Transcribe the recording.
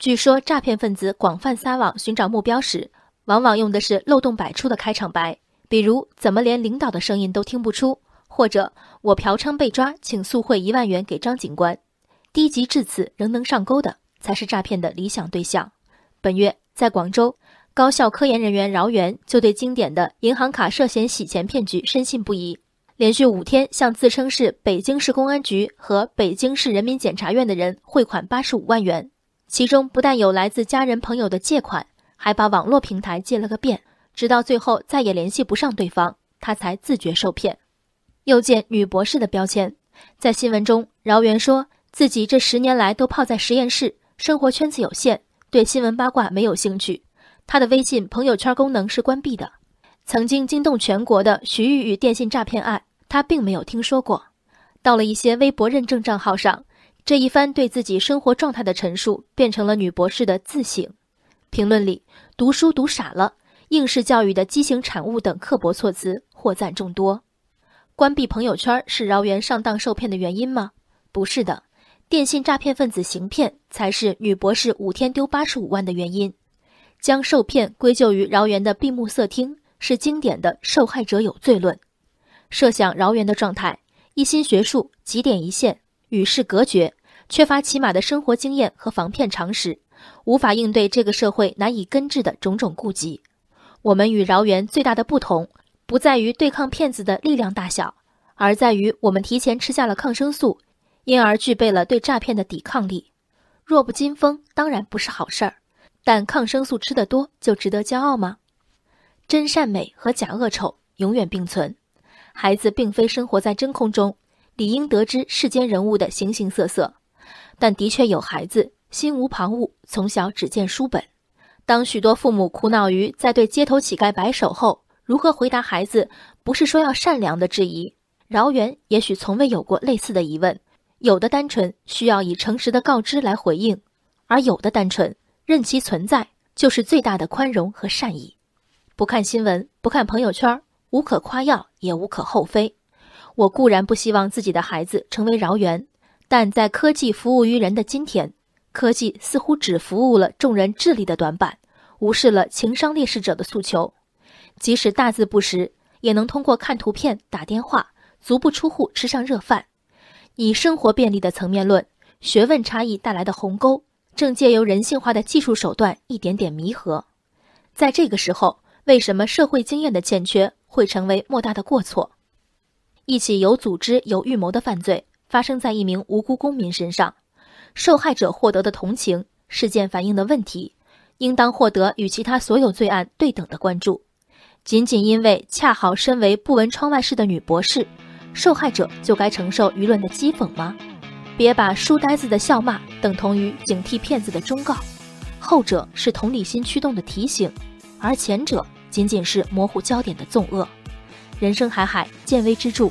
据说诈骗分子广泛撒网寻找目标时，往往用的是漏洞百出的开场白，比如“怎么连领导的声音都听不出”，或者“我嫖娼被抓，请速汇一万元给张警官”。低级至此仍能上钩的，才是诈骗的理想对象。本月在广州，高校科研人员饶源就对经典的银行卡涉嫌洗钱骗局深信不疑，连续五天向自称是北京市公安局和北京市人民检察院的人汇款八十五万元。其中不但有来自家人朋友的借款，还把网络平台借了个遍，直到最后再也联系不上对方，他才自觉受骗。又见女博士的标签，在新闻中，饶源说自己这十年来都泡在实验室，生活圈子有限，对新闻八卦没有兴趣。他的微信朋友圈功能是关闭的。曾经惊动全国的徐玉玉电信诈骗案，他并没有听说过。到了一些微博认证账号上。这一番对自己生活状态的陈述，变成了女博士的自省。评论里“读书读傻了”“应试教育的畸形产物”等刻薄措辞获赞众多。关闭朋友圈是饶源上当受骗的原因吗？不是的，电信诈骗分子行骗才是女博士五天丢八十五万的原因。将受骗归咎于饶源的闭目塞听，是经典的受害者有罪论。设想饶源的状态，一心学术，几点一线，与世隔绝。缺乏起码的生活经验和防骗常识，无法应对这个社会难以根治的种种痼疾。我们与饶源最大的不同，不在于对抗骗子的力量大小，而在于我们提前吃下了抗生素，因而具备了对诈骗的抵抗力。弱不禁风当然不是好事儿，但抗生素吃得多就值得骄傲吗？真善美和假恶丑永远并存。孩子并非生活在真空中，理应得知世间人物的形形色色。但的确有孩子心无旁骛，从小只见书本。当许多父母苦恼于在对街头乞丐摆手后，如何回答孩子不是说要善良的质疑，饶元也许从未有过类似的疑问。有的单纯需要以诚实的告知来回应，而有的单纯任其存在就是最大的宽容和善意。不看新闻，不看朋友圈，无可夸耀，也无可厚非。我固然不希望自己的孩子成为饶元。但在科技服务于人的今天，科技似乎只服务了众人智力的短板，无视了情商劣势者的诉求。即使大字不识，也能通过看图片、打电话，足不出户吃上热饭。以生活便利的层面论，学问差异带来的鸿沟，正借由人性化的技术手段一点点弥合。在这个时候，为什么社会经验的欠缺会成为莫大的过错？一起有组织、有预谋的犯罪。发生在一名无辜公民身上，受害者获得的同情，事件反映的问题，应当获得与其他所有罪案对等的关注。仅仅因为恰好身为不闻窗外事的女博士，受害者就该承受舆论的讥讽吗？别把书呆子的笑骂等同于警惕骗子的忠告，后者是同理心驱动的提醒，而前者仅仅是模糊焦点的纵恶。人生海海，见微知著。